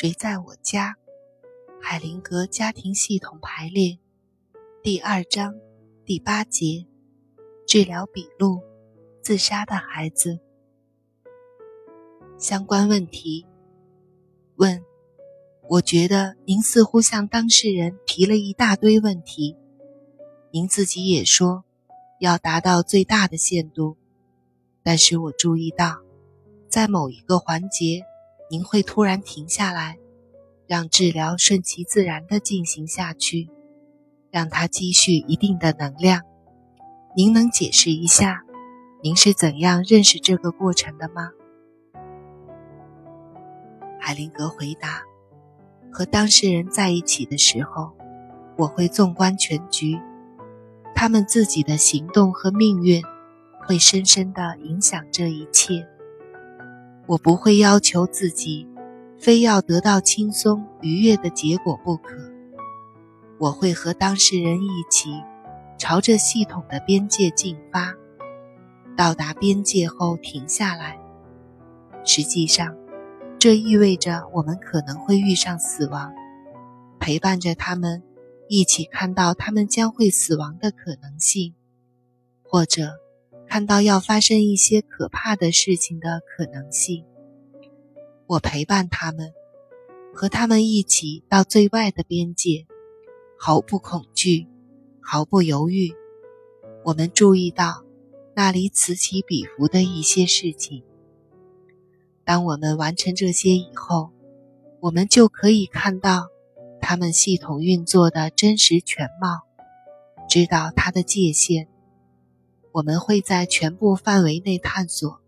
谁在我家？海灵格家庭系统排列，第二章第八节，治疗笔录：自杀的孩子。相关问题：问，我觉得您似乎向当事人提了一大堆问题，您自己也说要达到最大的限度，但是我注意到，在某一个环节。您会突然停下来，让治疗顺其自然地进行下去，让它积蓄一定的能量。您能解释一下，您是怎样认识这个过程的吗？海灵格回答：“和当事人在一起的时候，我会纵观全局，他们自己的行动和命运会深深地影响这一切。”我不会要求自己，非要得到轻松愉悦的结果不可。我会和当事人一起，朝着系统的边界进发，到达边界后停下来。实际上，这意味着我们可能会遇上死亡，陪伴着他们，一起看到他们将会死亡的可能性，或者。看到要发生一些可怕的事情的可能性，我陪伴他们，和他们一起到最外的边界，毫不恐惧，毫不犹豫。我们注意到那里此起彼伏的一些事情。当我们完成这些以后，我们就可以看到他们系统运作的真实全貌，知道它的界限。我们会在全部范围内探索。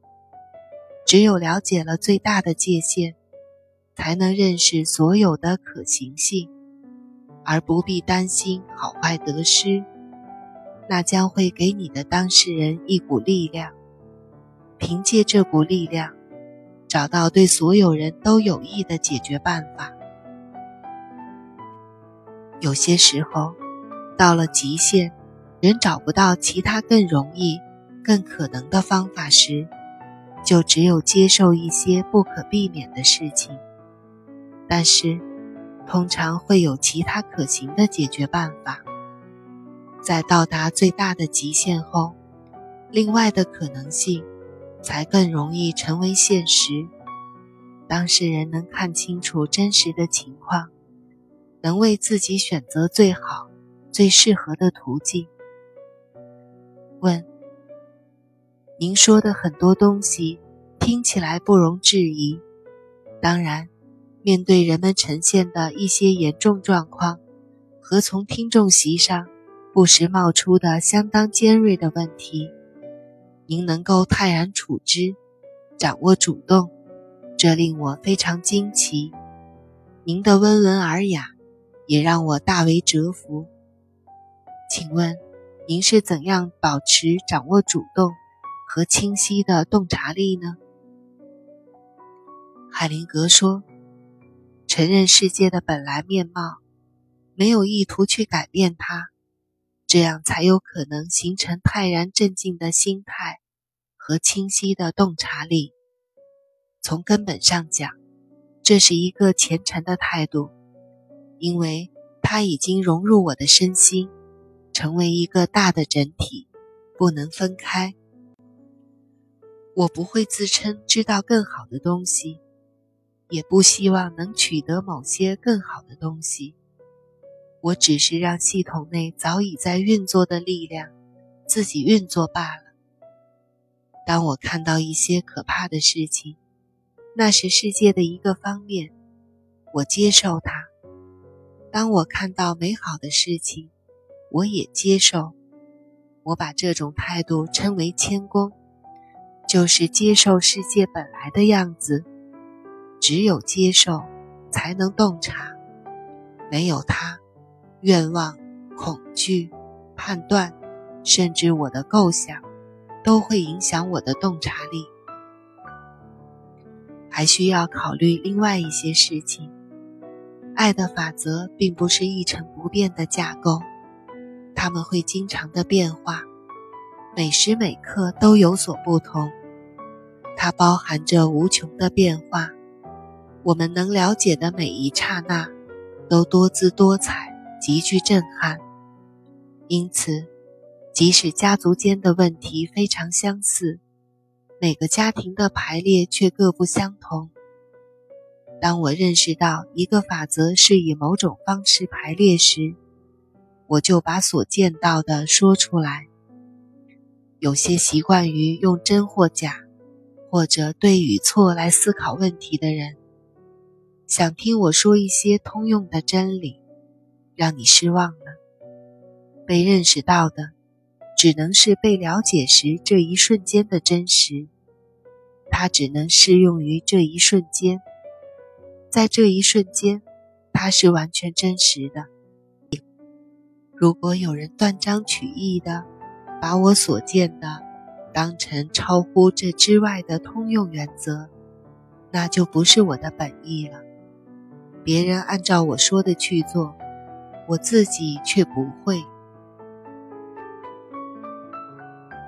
只有了解了最大的界限，才能认识所有的可行性，而不必担心好坏得失。那将会给你的当事人一股力量，凭借这股力量，找到对所有人都有益的解决办法。有些时候，到了极限。人找不到其他更容易、更可能的方法时，就只有接受一些不可避免的事情。但是，通常会有其他可行的解决办法。在到达最大的极限后，另外的可能性才更容易成为现实。当事人能看清楚真实的情况，能为自己选择最好、最适合的途径。问：您说的很多东西听起来不容置疑。当然，面对人们呈现的一些严重状况和从听众席上不时冒出的相当尖锐的问题，您能够泰然处之，掌握主动，这令我非常惊奇。您的温文尔雅也让我大为折服。请问？您是怎样保持掌握主动和清晰的洞察力呢？海灵格说：“承认世界的本来面貌，没有意图去改变它，这样才有可能形成泰然镇静的心态和清晰的洞察力。从根本上讲，这是一个虔诚的态度，因为它已经融入我的身心。”成为一个大的整体，不能分开。我不会自称知道更好的东西，也不希望能取得某些更好的东西。我只是让系统内早已在运作的力量自己运作罢了。当我看到一些可怕的事情，那是世界的一个方面，我接受它；当我看到美好的事情，我也接受，我把这种态度称为谦恭，就是接受世界本来的样子。只有接受，才能洞察；没有它，愿望、恐惧、判断，甚至我的构想，都会影响我的洞察力。还需要考虑另外一些事情。爱的法则并不是一成不变的架构。他们会经常的变化，每时每刻都有所不同。它包含着无穷的变化，我们能了解的每一刹那，都多姿多彩，极具震撼。因此，即使家族间的问题非常相似，每个家庭的排列却各不相同。当我认识到一个法则是以某种方式排列时，我就把所见到的说出来。有些习惯于用真或假，或者对与错来思考问题的人，想听我说一些通用的真理，让你失望了。被认识到的，只能是被了解时这一瞬间的真实，它只能适用于这一瞬间。在这一瞬间，它是完全真实的。如果有人断章取义的把我所见的当成超乎这之外的通用原则，那就不是我的本意了。别人按照我说的去做，我自己却不会。